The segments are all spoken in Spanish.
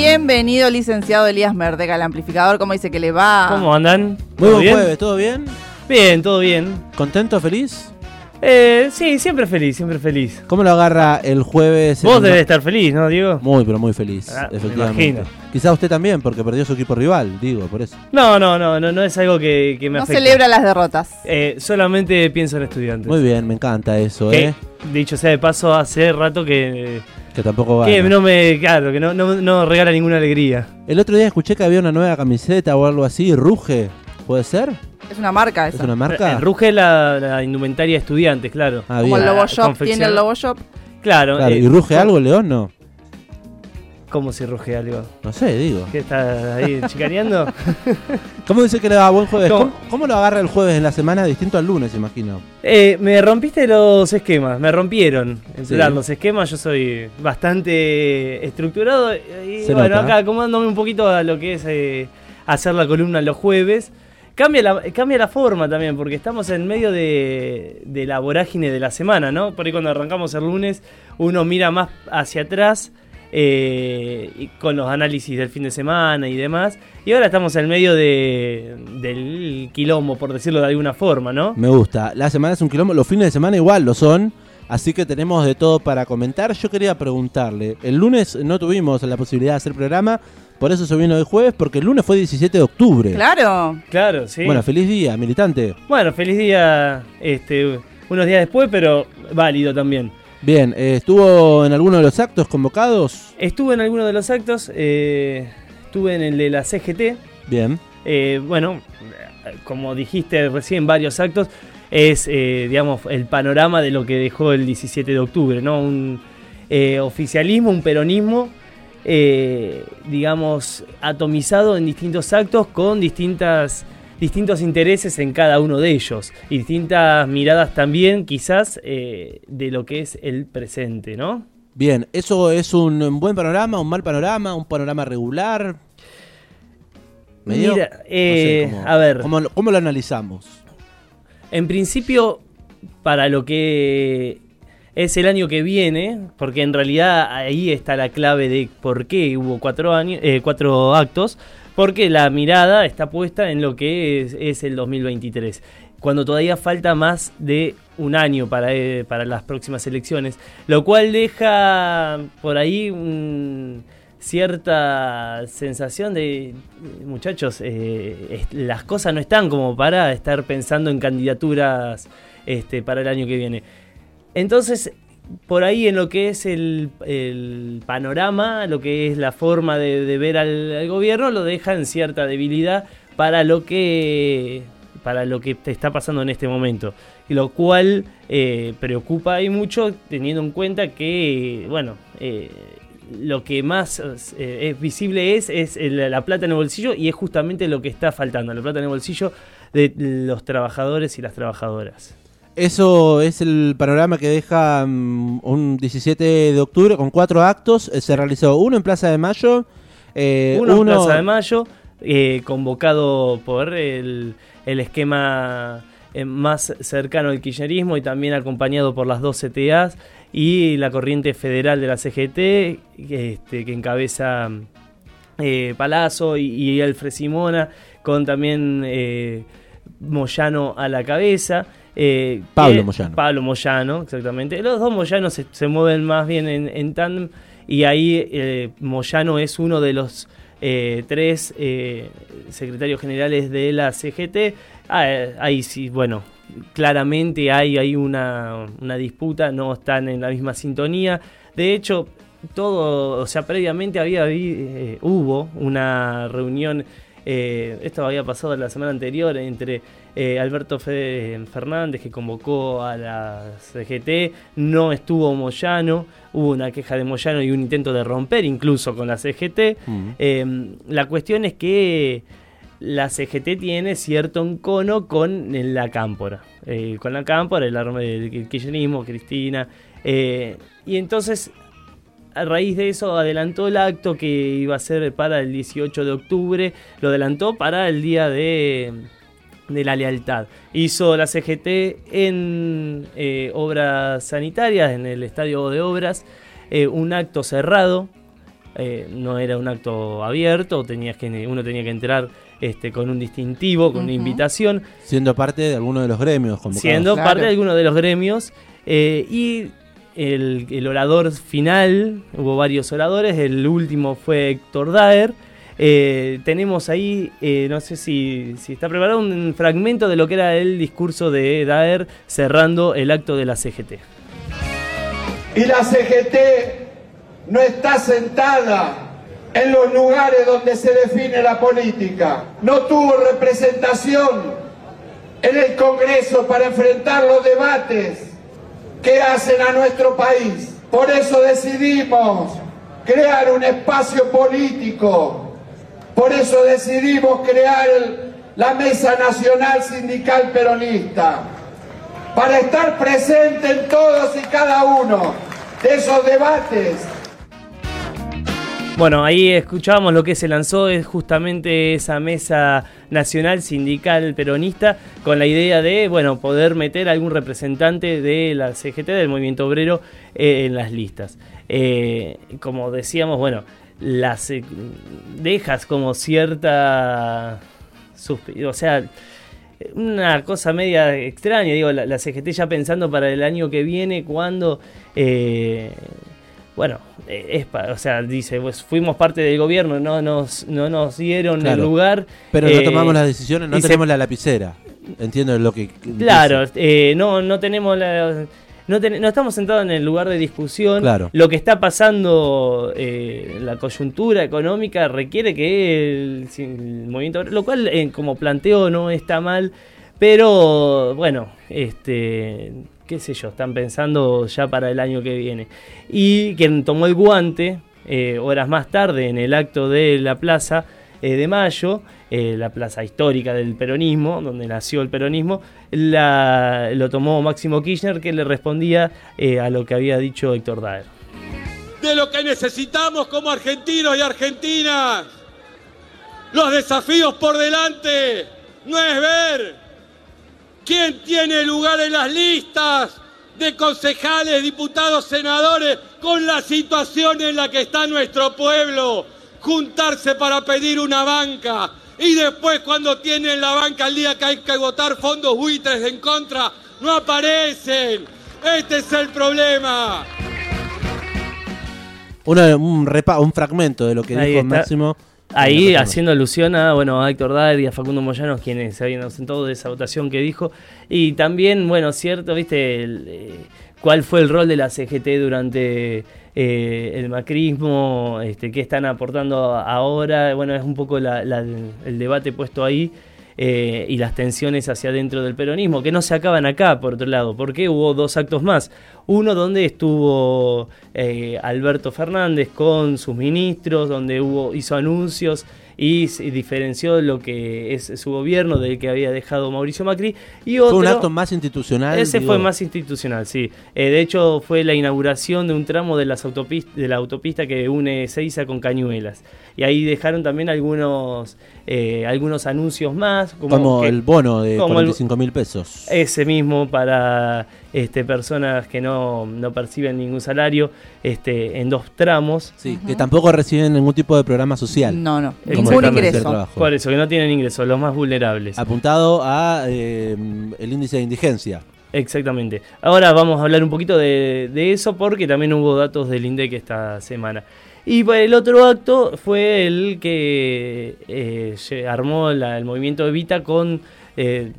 Bienvenido, licenciado Elías Merdega, al amplificador. ¿Cómo dice que le va? ¿Cómo andan? Muy ¿Todo buen bien? jueves, ¿todo bien? Bien, todo bien. ¿Contento, feliz? Eh, sí, siempre feliz, siempre feliz. ¿Cómo lo agarra el jueves? Vos debes estar feliz, ¿no, Diego? Muy, pero muy feliz, Ah, me efectivamente. Quizá usted también, porque perdió su equipo rival, digo, por eso. No, no, no, no, no es algo que, que me no afecta. celebra las derrotas. Eh, solamente pienso en estudiantes. Muy bien, me encanta eso, Que, ¿eh? dicho sea de paso, hace rato que, Que tampoco va. que no me, claro, que no, no, no regala ninguna alegría. El otro día escuché que había una nueva camiseta o algo así, Ruge, ¿puede ser? Es una marca ¿Es esa. una marca? Eh, Ruge la, la indumentaria de estudiantes, claro. Ah, Como bien. el Lobo Shop tiene el Lobo Shop. Claro. Claro, eh, ¿Y ruge ¿cómo- algo, León? No. ¿Cómo se ruge algo? No sé, digo. ¿Qué está ahí chicaneando? ¿Cómo dice que le va buen jueves? ¿Cómo? ¿Cómo, cómo lo agarra el jueves en la semana distinto al lunes, imagino? Eh, me rompiste los esquemas, me rompieron en Sí. los esquemas. Yo soy bastante estructurado y Se bueno, nota. acá acomodándome un poquito a lo que es eh, hacer la columna los jueves. Cambia la, cambia la forma también, porque estamos en medio de, de la vorágine de la semana, ¿no? Por ahí cuando arrancamos el lunes, uno mira más hacia atrás eh, y con los análisis del fin de semana y demás. Y ahora estamos en medio de, del quilombo, por decirlo de alguna forma, ¿no? Me gusta. La semana es un quilombo, los fines de semana igual lo son. Así que tenemos de todo para comentar. Yo quería preguntarle, el lunes no tuvimos la posibilidad de hacer programa, por eso se vino el jueves, porque el lunes fue 17 de octubre. Claro. Claro, sí. Bueno, feliz día, militante. Bueno, feliz día este, unos días después, pero válido también. Bien, eh, ¿estuvo en alguno de los actos convocados? Estuve en alguno de los actos, eh, estuve en el de la CGT. Bien. eh, bueno, como dijiste recién, varios actos. Es, eh, digamos, el panorama de lo que dejó el 17 de octubre, ¿no? Un oficialismo, un peronismo, digamos, atomizado en distintos actos con distintas distintos intereses en cada uno de ellos y distintas miradas también quizás eh, de lo que es el presente, ¿no? Bien, ¿eso es un buen panorama, un mal panorama, un panorama regular? ¿Medio? Mira, No sé, eh, ¿cómo- a ver, ¿cómo, lo- cómo lo analizamos? en principio para lo que es el año que viene, porque en realidad ahí está la clave de por qué hubo cuatro, años, eh, cuatro actos, porque la mirada está puesta en lo que es, el 2023, cuando todavía falta más de un año para, eh, para las próximas elecciones, lo cual deja por ahí un- cierta sensación de, muchachos, eh, las cosas no están como para estar pensando en candidaturas este, para el año que viene. Entonces, por ahí en lo que es el, panorama, lo que es la forma de, ver al, gobierno, lo deja en cierta debilidad para lo que para lo que te está pasando en este momento. Y lo cual eh, preocupa ahí mucho teniendo en cuenta que, bueno, eh, lo que más eh, es visible es, es la plata en el bolsillo y es justamente lo que está faltando, la plata en el bolsillo de los trabajadores y las trabajadoras. Eso es el panorama que deja mm, un 17 de octubre con cuatro actos. Eh, se realizó uno en Plaza de Mayo. eh, Uno en Plaza de Mayo, eh, convocado por el, el esquema eh, más cercano al kirchnerismo y también acompañado por las dos CTAs y la corriente federal de la CGT, que, este, que encabeza Palazzo y, y Alfred Simona, con también Moyano a la cabeza. Eh, Pablo Moyano. Pablo Moyano, exactamente. Los dos Moyanos se, se mueven más bien en, en tándem y ahí eh, Moyano es uno de los eh, tres secretarios generales de la CGT. Ah, ahí sí, bueno, claramente hay, hay una, una disputa, no están en la misma sintonía. De hecho, todo, o sea, previamente había eh, hubo una reunión, eh, esto había pasado la semana anterior entre eh, Alberto Fe- Fernández que convocó a la CGT, no estuvo Moyano, hubo una queja de Moyano y un intento de romper incluso con la CGT. Mm. Eh, la cuestión es que la CGT tiene cierto encono con la cámpora. Eh, con la cámpora, el, arma- el, el kirchnerismo, Cristina. eh, y entonces, a raíz de eso, adelantó el acto que iba a ser para el 18 de octubre. Lo adelantó para el día de, de la lealtad. Hizo la CGT en eh, obras sanitarias, en el estadio de obras, eh, un acto cerrado eh, no era un acto abierto, tenías que, uno tenía que entrar este, con un distintivo, con una invitación, Siendo parte de alguno de los gremios convocados. siendo Claro. parte de alguno de los gremios. eh, y el, orador final, hubo varios oradores, el último fue Héctor Daer. Eh, tenemos ahí, eh, no sé si, si está preparado, un fragmento de lo que era el discurso de Daer cerrando el acto de la CGT. Y la CGT no está sentada en los lugares donde se define la política. No tuvo representación en el Congreso para enfrentar los debates que hacen a nuestro país. Por eso decidimos crear un espacio político. Por eso decidimos crear la Mesa Nacional Sindical Peronista para estar presente en todos y cada uno de esos debates. Bueno, ahí escuchábamos lo que se lanzó, es justamente esa mesa nacional sindical peronista con la idea de, bueno, poder meter a algún representante de la CGT, del movimiento obrero, eh, en las listas. Eh, como decíamos, bueno, las eh, dejas como cierta... O sea, una cosa media extraña, digo, la, la CGT ya pensando para el año que viene, cuando... eh, bueno, eh, es pa- o sea, dice, pues fuimos parte del gobierno, no nos, no nos dieron el lugar. Pero no eh, tomamos las decisiones, no se- tenemos la lapicera. Entiendo lo que. Claro, eh, no, no tenemos la... No, ten- no estamos sentados en el lugar de discusión. Claro. Lo que está pasando, eh, la coyuntura económica requiere que el, el movimiento, lo cual eh, como planteo no está mal, pero bueno, este, qué sé yo, están pensando ya para el año que viene. Y quien tomó el guante eh, horas más tarde en el acto de la plaza eh, de Mayo, eh, la plaza histórica del peronismo, donde nació el peronismo, lo tomó Máximo Kirchner, que le respondía a lo que había dicho Héctor Daer. de lo que necesitamos como argentinos y argentinas. Los desafíos por delante no es ver quién tiene lugar en las listas de concejales, diputados, senadores, con la situación en la que está nuestro pueblo. Juntarse para pedir una banca y después cuando tienen la banca el día que hay que votar fondos buitres en contra, no aparecen. Este es el problema. Una- un, repa- un fragmento de lo que Ahí dijo está. Máximo. Ahí haciendo alusión a, bueno, a Héctor Daer y a Facundo Moyanos, quienes se habían ausentado de esa votación que dijo. Y también, bueno, cierto, viste, el, eh, cuál fue el rol de la CGT durante eh, el macrismo, este, qué están aportando ahora. Bueno, es un poco la- la- el debate puesto ahí. Eh, y las tensiones hacia adentro del peronismo, que no se acaban acá, por otro lado, porque hubo dos actos más. Uno donde estuvo eh, Alberto Fernández con sus ministros, donde hubo, hizo anuncios y se diferenció lo que es su gobierno del que había dejado Mauricio Macri. Y otro, Fue un acto más institucional. ese digo, fue más institucional, sí. Eh, de hecho, fue la inauguración de un tramo de, las de la autopista que une Seiza con Cañuelas. Y ahí dejaron también algunos, eh, algunos anuncios más. Como, Como que- el bono de como el- 45 mil pesos. ese mismo para este, personas que no, no perciben ningún salario este, en dos tramos. Sí, que tampoco reciben ningún tipo de programa social. No, no. Ningún ingreso. Por eso, que no tienen ingresos, los más vulnerables. Apuntado a eh, el índice de indigencia. Exactamente. Ahora vamos a hablar un poquito de, de eso porque también hubo datos del INDEC esta semana. Y el otro acto fue el que eh, armó la- el movimiento Evita con eh,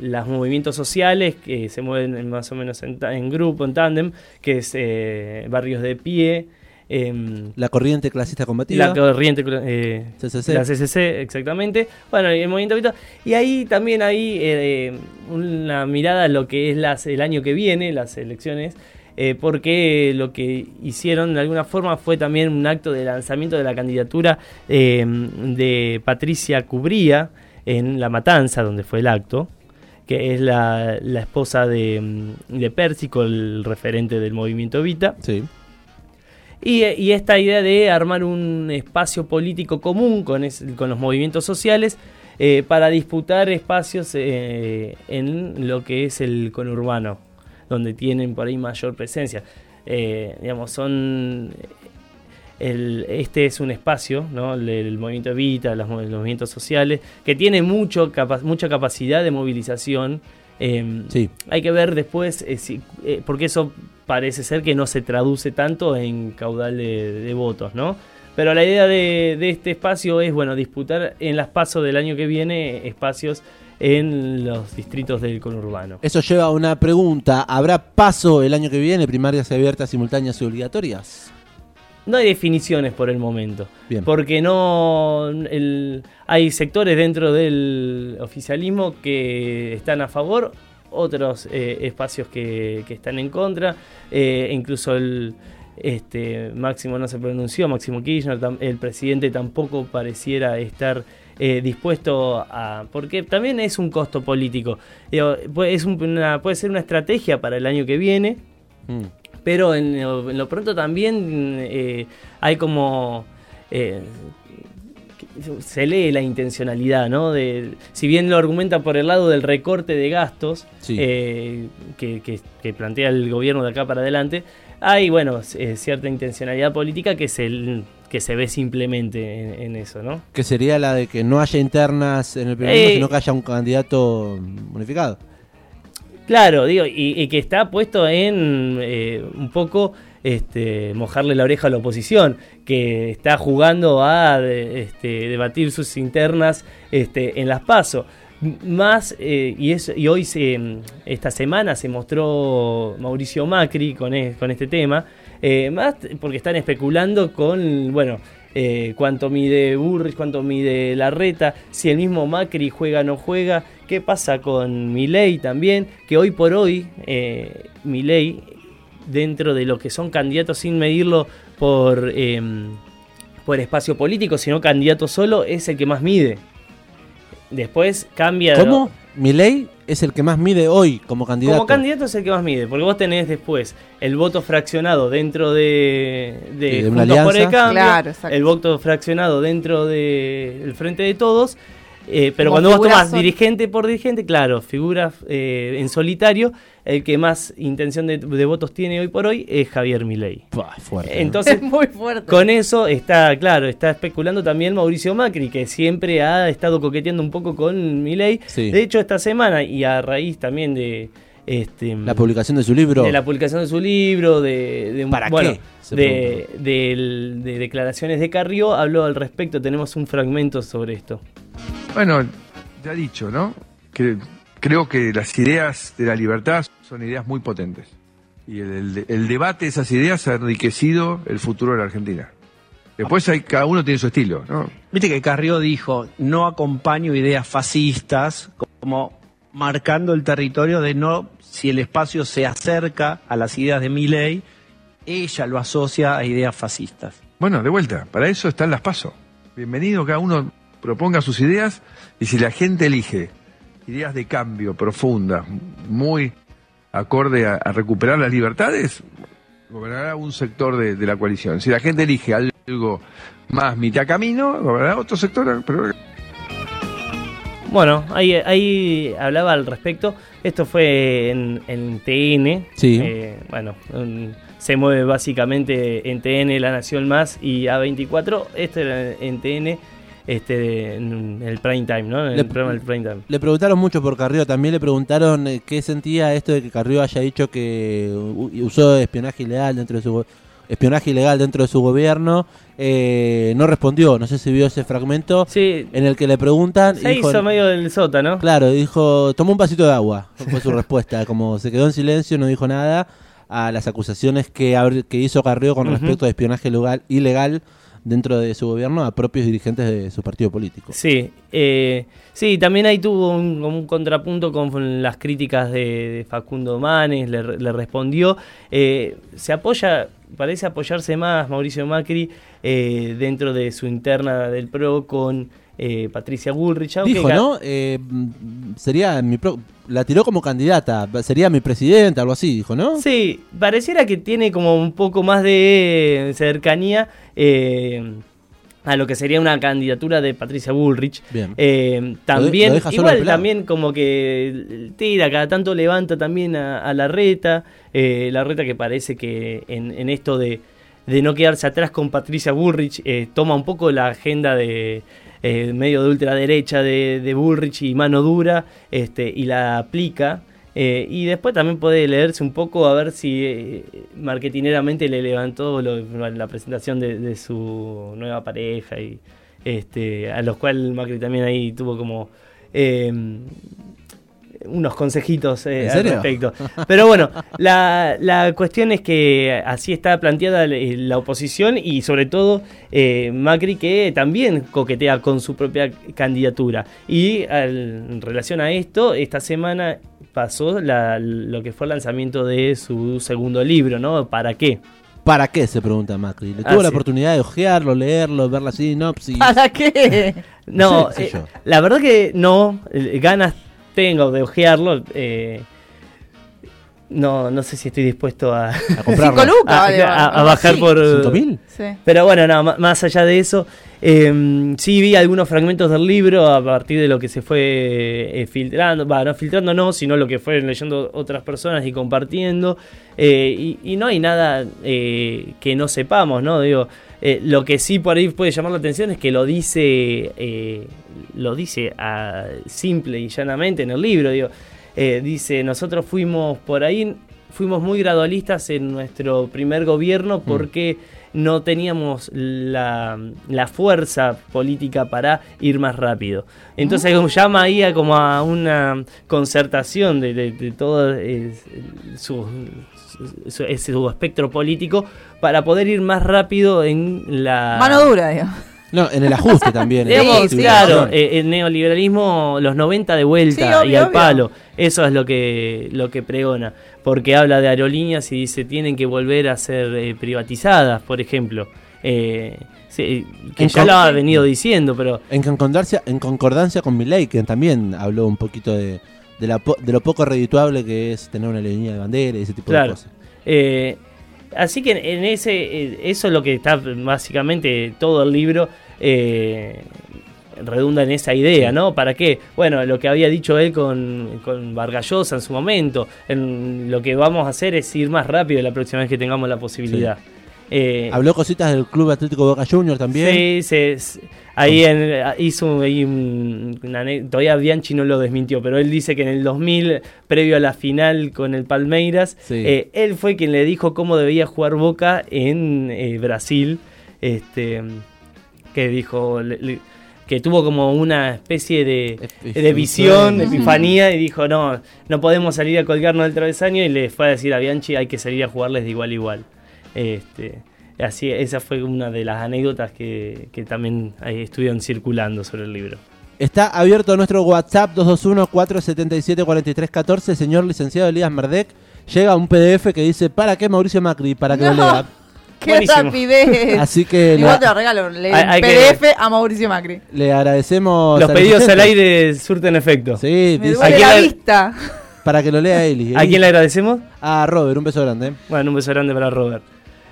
los movimientos sociales que se mueven en- más o menos en, en grupo, en tándem, que es eh, Barrios de Pie, em, La corriente clasista combativa. la corriente eh, CCC. la CCC exactamente bueno el movimiento y ahí también hay eh, una mirada a lo que es las, el año que viene las elecciones eh, porque lo que hicieron de alguna forma fue también un acto de lanzamiento de la candidatura eh, de Patricia Cubría en La Matanza donde fue el acto que es la, la esposa de, mm, de Pérsico, el referente del movimiento Evita. Sí. Y, y esta idea de armar un espacio político común con, es- con los movimientos sociales eh, para disputar espacios eh, en lo que es el conurbano, donde tienen por ahí mayor presencia. Eh, digamos, son el- este es un espacio, ¿no? el, el movimiento Evita, los, los movimientos sociales, que tiene mucho capa- mucha capacidad de movilización. eh, Sí. Hay que ver después, eh, si- eh, porque eso parece ser que no se traduce tanto en caudal de, de votos, ¿no? Pero la idea de, de este espacio es, bueno, disputar en las pasos del año que viene espacios en los distritos del conurbano. Eso lleva a una pregunta. ¿Habrá paso el año que viene, primarias abiertas, simultáneas y obligatorias? No hay definiciones por el momento. Bien. Porque no. el- hay sectores dentro del oficialismo que están a favor, otros eh, espacios que, que están en contra. eh, incluso el. Este, Máximo no se pronunció, Máximo Kirchner, tam- el presidente tampoco pareciera estar eh, dispuesto a. Porque también es un costo político. Es un- una- puede ser una estrategia para el año que viene, Mm. Pero en lo, en lo pronto también eh, hay como... eh, se lee la intencionalidad, ¿no? De, si bien lo argumenta por el lado del recorte de gastos Sí. eh, que, que- que plantea el gobierno de acá para adelante, hay, bueno, eh, cierta intencionalidad política que se, que se ve simplemente en, en eso, ¿no? Que sería la de que no haya internas en el peronismo, Eh. sino que haya un candidato unificado. Claro, digo, y, y que está puesto en eh, un poco este, mojarle la oreja a la oposición, que está jugando a de- este, debatir sus internas este, en las PASO. Más, eh, y, es, y hoy, se, esta semana, se mostró Mauricio Macri con, e- con este tema, eh, más porque están especulando con, bueno, eh, cuánto mide Burris, cuánto mide Larreta, si el mismo Macri juega o no juega, qué pasa con Milei también, que hoy por hoy eh, Milei, dentro de lo que son candidatos sin medirlo por, eh, por espacio político, sino candidato solo, es el que más mide. Después cambia... de- ¿Cómo? Milei es el que más mide hoy como candidato. como candidato es el que más mide, porque vos tenés después el voto fraccionado dentro de, de, de una Juntos por el alianza. Cambio, Claro, exacto. el voto fraccionado dentro del Frente de Todos, eh, pero Como cuando vos figuras tomás sol- dirigente por dirigente, claro, figura eh, en solitario, el que más intención de, de votos tiene hoy por hoy es Javier Milei. Pua, fuerte. Entonces, Es muy fuerte. con eso está, claro, está especulando también Mauricio Macri, que siempre ha estado coqueteando un poco con Milei. Sí. De hecho, esta semana, y a raíz también de este La publicación de su libro. de la publicación de su libro, de, de un- ¿Para bueno, qué? De, de declaraciones de Carrió, habló al respecto. Tenemos un fragmento sobre esto. Bueno, ya dicho, ¿no? Que creo que las ideas de la libertad son ideas muy potentes. Y el, el- el debate de esas ideas ha enriquecido el futuro de la Argentina. Después hay, cada uno tiene su estilo, ¿no? Viste que Carrió dijo, no acompaño ideas fascistas, como marcando el territorio de no, si el espacio se acerca a las ideas de Milley, ella lo asocia a ideas fascistas. Bueno, de vuelta, para eso están las pasos. Bienvenido, cada uno proponga sus ideas y si la gente elige ideas de cambio profundas, muy acorde a, a recuperar las libertades, gobernará un sector de, de la coalición. Si la gente elige algo más mitad camino, gobernará otro sector. Pero Bueno, ahí, ahí hablaba al respecto. Esto fue en, en TN. Sí. Eh, bueno, un- se mueve básicamente en TN, La Nación Más y A24. Este era en TN, este, en el prime time, ¿no? En Le- el programa del prime time. Le preguntaron mucho por Carrió, también le preguntaron eh, qué sentía esto de que Carrió haya dicho que usó espionaje ilegal dentro de su espionaje ilegal dentro de su gobierno. Eh, no respondió, no sé si vio ese fragmento Sí, en el que le preguntan. se dijo- hizo medio del sótano. Claro, dijo, tomó un vasito de agua, fue su respuesta. Como se quedó en silencio, no dijo nada a las acusaciones que, hizo Carrió con respecto a espionaje ilegal, ilegal dentro de su gobierno a propios dirigentes de su partido político. Sí, eh, sí, también ahí tuvo un, un contrapunto con las críticas de, de Facundo Manes, le, le respondió. Eh, se apoya, parece apoyarse más Mauricio Macri eh, dentro de su interna del PRO con eh, Patricia Bullrich. Dijo, ¿no? Eh, sería mi pro- la tiró como candidata, sería mi presidenta, algo así, dijo, ¿no? Sí, pareciera que tiene como un poco más de cercanía eh, a lo que sería una candidatura de Patricia Bullrich. Bien. Eh, también, lo igual también como que tira, cada tanto levanta también a, a la reta, eh, la reta que parece que en, en esto de, de no quedarse atrás con Patricia Bullrich, toma un poco la agenda de eh, medio de ultraderecha de, de Bullrich y mano dura este, y la aplica. Eh, y después también puede leerse un poco a ver si eh, marketineramente le levantó la presentación de, de su nueva pareja y este, a los cuales Macri también ahí tuvo como eh, unos consejitos eh, ¿En al respecto. Pero bueno, la, la cuestión es que así está planteada la, la oposición y sobre todo eh, Macri que también coquetea con su propia candidatura. Y al- en relación a esto, esta semana pasó la- lo que fue el lanzamiento de su segundo libro, ¿no? ¿Para qué? ¿Para qué? Se pregunta Macri. Le Ah, tuvo la sí. oportunidad de ojearlo, leerlo, ver la sinopsis. ¿Para qué? No, Sí, sí, eh, yo. la verdad que no, eh, ganas tengo de ojearlo. eh, no, no sé si estoy dispuesto a, A comprarlo. Lucas, a, a- a bajar Sí. por... ¿Cinco mil? Sí. Pero bueno, no, más allá de eso, eh, sí vi algunos fragmentos del libro a partir de lo que se fue eh, filtrando, va, no filtrando no, sino lo que fueron leyendo otras personas y compartiendo, eh, y, y no hay nada eh, que no sepamos, ¿no? Digo, eh, lo que sí por ahí puede llamar la atención es que lo dice, eh, lo dice ah, simple y llanamente en el libro, digo, eh, dice, nosotros fuimos por ahí, fuimos muy gradualistas en nuestro primer gobierno porque no teníamos la, la fuerza política para ir más rápido. Entonces como llama ahí a como a una concertación de, de- de todo eh, su, su- ese su espectro político para poder ir más rápido en la... Mano dura, digo. No, en el ajuste también. en sí, claro, eh, el neoliberalismo, los 90 de vuelta Sí, y al obvio. palo. Eso es lo que, lo que pregona. Porque habla de aerolíneas y dice tienen que volver a ser eh, privatizadas, por ejemplo. Eh, sí, que En ya lo ha venido diciendo, pero En concordancia, en concordancia con Milei, que también habló un poquito de, de, la po- de lo poco redituable que es tener una línea de bandera y ese tipo de cosas. Eh, así que en ese, eh, eso es lo que está básicamente todo el libro. eh, redunda en esa idea, ¿no? ¿Para qué? Bueno, lo que había dicho él con, con Vargallosa en su momento, en lo que vamos a hacer es ir más rápido la próxima vez que tengamos la posibilidad. Eh, Habló cositas del Club Atlético Boca Juniors también. Sí, se- se- ahí en- hizo ahí un- una todavía Bianchi no lo desmintió, pero él dice que en el 2000, previo a la final con el Palmeiras, Sí. eh, él fue quien le dijo cómo debía jugar Boca en eh, Brasil, este, que dijo le- le- que tuvo como una especie de, visión, de epifanía y dijo no, no podemos salir a colgarnos del travesaño y le fue a decir a Bianchi hay que salir a jugarles de igual a igual. Este, así, esa fue una de las anécdotas que, que también ahí estuvieron circulando sobre el libro. Está abierto nuestro WhatsApp 221-477-4314. Señor licenciado Elías Merdek, llega un PDF que dice ¿Para qué Mauricio Macri? Para que lo lea. ¡Qué Buenísimo. rapidez! Así que Igual le, te lo regalo. Le Hay- hay que- PDF a Mauricio Macri. le agradecemos. Los al pedidos al aire surten efecto. Sí, Me dice- duele Aquí la la- vista. para que lo lea Eli. ¿A quién le agradecemos? A Robert, un beso grande. Bueno, un beso grande para Robert.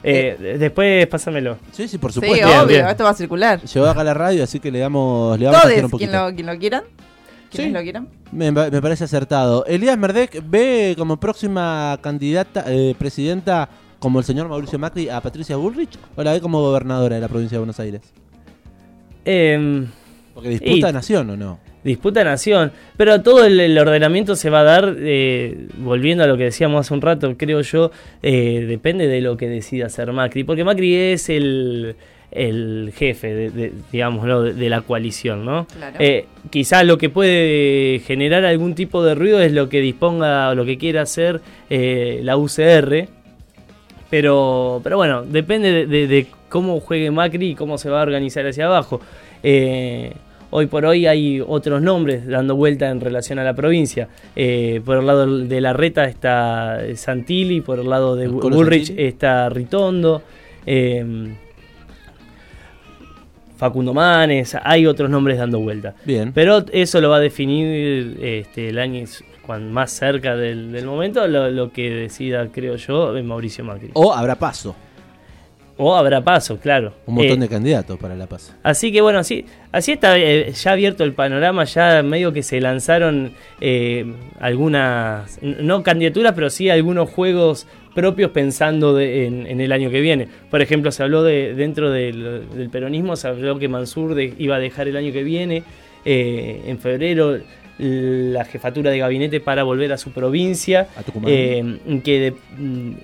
Eh, después pásamelo. Sí, sí, por Sí, supuesto. Bien, obvio. bien. Esto va a circular. Llegó acá a la radio, así que le damos, le vamos a hacer un Todos, quien poquito. lo, quien lo quieran. Sí. lo quieran. Me, me parece acertado. Elías Merdek ve como próxima candidata, eh, presidenta, como el señor Mauricio Macri, a Patricia Bullrich, o la ve como gobernadora de la provincia de Buenos Aires. Em, Porque disputa Y- nación o no. disputa nación. Pero todo el, el ordenamiento se va a dar, eh, volviendo a lo que decíamos hace un rato, creo yo, eh, depende de lo que decida hacer Macri. Porque Macri es el, el jefe, de, de- digamos, ¿no? de, de la coalición, ¿no? Claro. Eh, quizás lo que puede generar algún tipo de ruido es lo que disponga o lo que quiera hacer eh, la UCR. Pero, pero bueno, depende de, de- de cómo juegue Macri y cómo se va a organizar hacia abajo. Eh, hoy por hoy hay otros nombres dando vuelta en relación a la provincia. Eh, por el lado de la reta está Santilli, por el lado de Bullrich Santilli. está Ritondo. eh, Facundo Manes, hay otros nombres dando vuelta. Bien. Pero eso lo va a definir este, el año cuando más cerca del, del momento, lo, lo que decida, creo yo, Mauricio Macri. O habrá paso. O habrá paso, claro. Un montón Eh, de candidatos para la paz. Así que bueno, así, así está eh, ya abierto el panorama, ya medio que se lanzaron eh, algunas, no candidaturas, pero sí algunos juegos propios pensando de- en, en el año que viene. Por ejemplo, se habló de dentro del, del peronismo, se habló que Mansur de- iba a dejar el año que viene, en febrero, la jefatura de gabinete para volver a su provincia. A Tucumán. Eh, que de-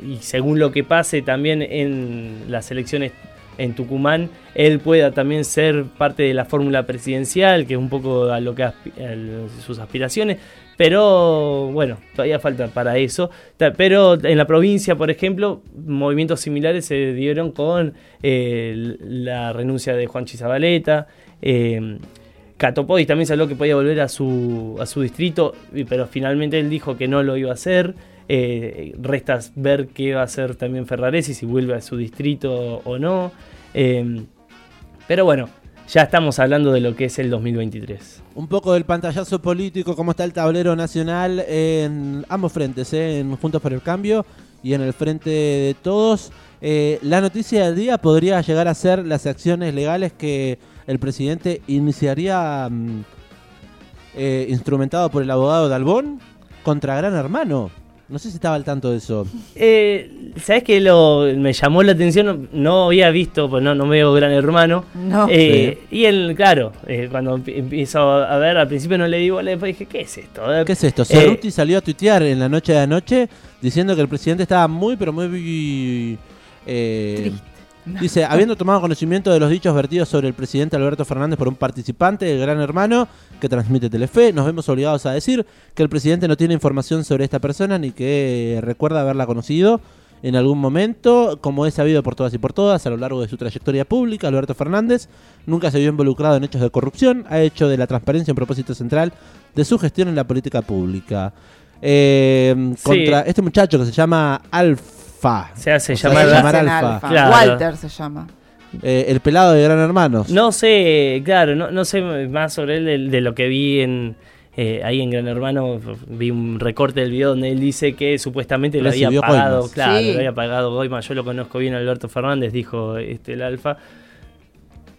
y según lo que pase también en las elecciones en Tucumán, él pueda también ser parte de la fórmula presidencial, que es un poco a lo que a sus aspiraciones. Pero bueno, todavía falta para eso. Pero en la provincia, por ejemplo, movimientos similares se dieron con eh, la renuncia de Juan Chizabaleta. Eh, Catopodis también se habló que podía volver a su, a su distrito, pero finalmente él dijo que no lo iba a hacer. Eh, resta ver qué va a hacer también Ferraresi, si vuelve a su distrito o no. Eh, pero bueno, ya estamos hablando de lo que es el 2023. Un poco del pantallazo político, cómo está el tablero nacional en ambos frentes, ¿eh? en Juntos por el Cambio y en el frente de todos. Eh, la noticia del día podría llegar a ser las acciones legales que el presidente iniciaría mm, eh, instrumentado por el abogado Dalbón contra Gran Hermano. No sé si estaba al tanto de eso. Eh, ¿Sabes qué lo, me llamó la atención? No, había visto, pues no, no veo Gran Hermano. No. Eh, Y él, claro, eh, cuando empi- empiezo a ver, al principio no le di bola, después dije, ¿qué es esto? ¿Qué es esto? Eh, Cerruti salió a tuitear en la noche de anoche diciendo que el presidente estaba muy, pero muy... eh, Triste. Dice, habiendo tomado conocimiento de los dichos vertidos sobre el presidente Alberto Fernández por un participante del Gran Hermano que transmite Telefe, nos vemos obligados a decir que el presidente no tiene información sobre esta persona ni que recuerda haberla conocido en algún momento. Como es sabido por todas y por todas, a lo largo de su trayectoria pública, Alberto Fernández nunca se vio involucrado en hechos de corrupción, ha hecho de la transparencia un propósito central de su gestión en la política pública. Eh, Sí. Contra este muchacho que se llama Alfa. Se hace O sea, llamar se Alfa. Alfa. Claro. Walter se llama. Eh, el pelado de Gran Hermanos. No sé, claro, no, no sé más sobre él de, de lo que vi en eh, ahí en Gran Hermano. Vi un recorte del video donde él dice que supuestamente le había pagado, claro, Sí. le había pagado Goima. Yo lo conozco bien, Alberto Fernández, dijo este el Alfa.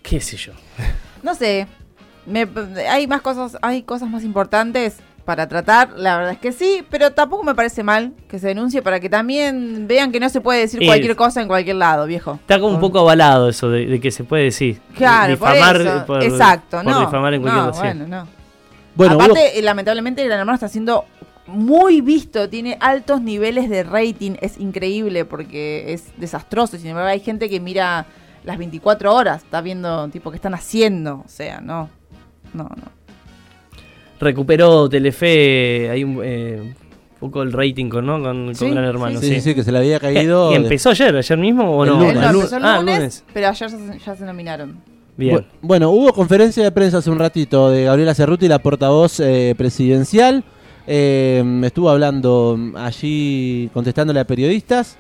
¿Qué sé yo? No sé. Me- hay más cosas, hay cosas más importantes para tratar. La verdad es que sí, pero tampoco me parece mal que se denuncie para que también vean que no se puede decir Es- cualquier cosa en cualquier lado, viejo. Está como un poco avalado eso de, de que se puede decir. Claro, por Difamar, eso. por- Exacto, por no. difamar en cualquier no, bueno, no. Bueno, Aparte, eh, lamentablemente, Gran Hermano está siendo muy visto, tiene altos niveles de rating, es increíble porque es desastroso. Sin embargo, hay gente que mira las 24 horas, está viendo tipo qué están haciendo, o sea, no, no, no. Recuperó Telefe ahí un eh, poco el rating con, ¿no? con, con Sí, Gran Hermano. sí, sí, sí, que se le había Eh, caído. ¿Y de- empezó ayer, ayer mismo o El no? lunes. Él no, el empezó el Ah, lunes, pero ayer ya se, ya se nominaron. Bien. Bu- Bueno, hubo conferencia de prensa hace un ratito de Gabriela Cerruti, la portavoz eh, presidencial. Eh, estuvo hablando allí, contestándole a periodistas.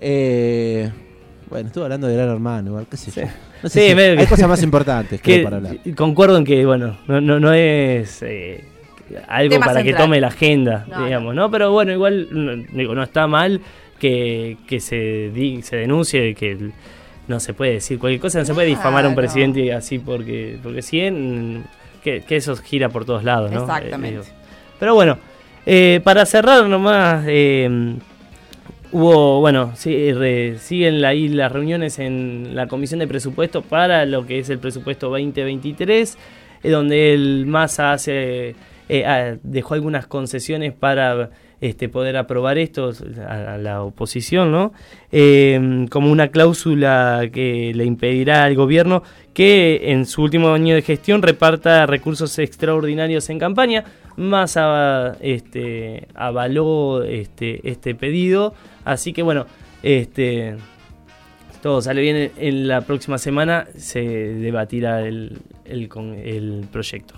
Eh, bueno, estuvo hablando de Gran Hermano, igual, qué sé yo. No sé Sí, si- medio hay cosas más importantes creo, que para hablar. concuerdo en que bueno no, no, no es eh, algo Tema para que tome la agenda No, digamos no pero bueno igual no, digo no está mal que, que se di- se denuncie que el- no se puede decir cualquier cosa no se puede difamar a un presidente así porque porque si en- que, que eso gira por todos lados no Exactamente. Eh, digo. pero bueno eh, para cerrar nomás eh, Hubo, bueno, sí, re- siguen ahí las reuniones en la Comisión de Presupuesto para lo que es el presupuesto 2023, eh, donde el MASA hace, eh, ah, dejó algunas concesiones para este, poder aprobar esto a, la oposición, ¿no? Eh, como una cláusula que le impedirá al gobierno que en su último año de gestión reparta recursos extraordinarios en campaña. Massa este, avaló este, este pedido, así que bueno, este, todo sale bien. En, la próxima semana se debatirá el, proyecto.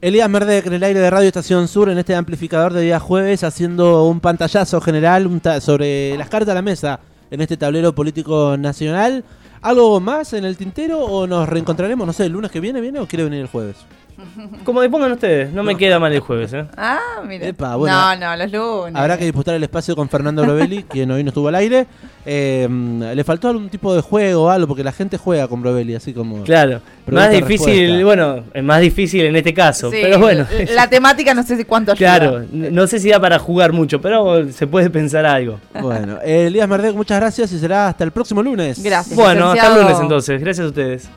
Elías Merdec en el aire de Radio Estación Sur en este amplificador de día jueves haciendo un pantallazo general sobre las cartas a la mesa en este tablero político nacional. ¿Algo más en el tintero o nos reencontraremos, no sé, el lunes que viene viene o quiere venir el jueves? Como dispongan ustedes, no me queda mal el jueves, ¿eh? Ah, mira. Epa, bueno. no, no, los lunes. Habrá que disputar el espacio con Fernando Brovelli, quien hoy no estuvo al aire. Eh, ¿Le faltó algún tipo de juego o algo? Porque la gente juega con Brovelli, así como... Claro, más difícil, respuesta. bueno, es más difícil en este caso, Sí, pero bueno. La temática no sé si cuánto ayuda. Claro, no sé si da para jugar mucho, pero se puede pensar algo. Bueno, eh, Elías Mardek, muchas gracias y será hasta el próximo lunes. Gracias. Bueno, hasta el lunes entonces. Gracias a ustedes.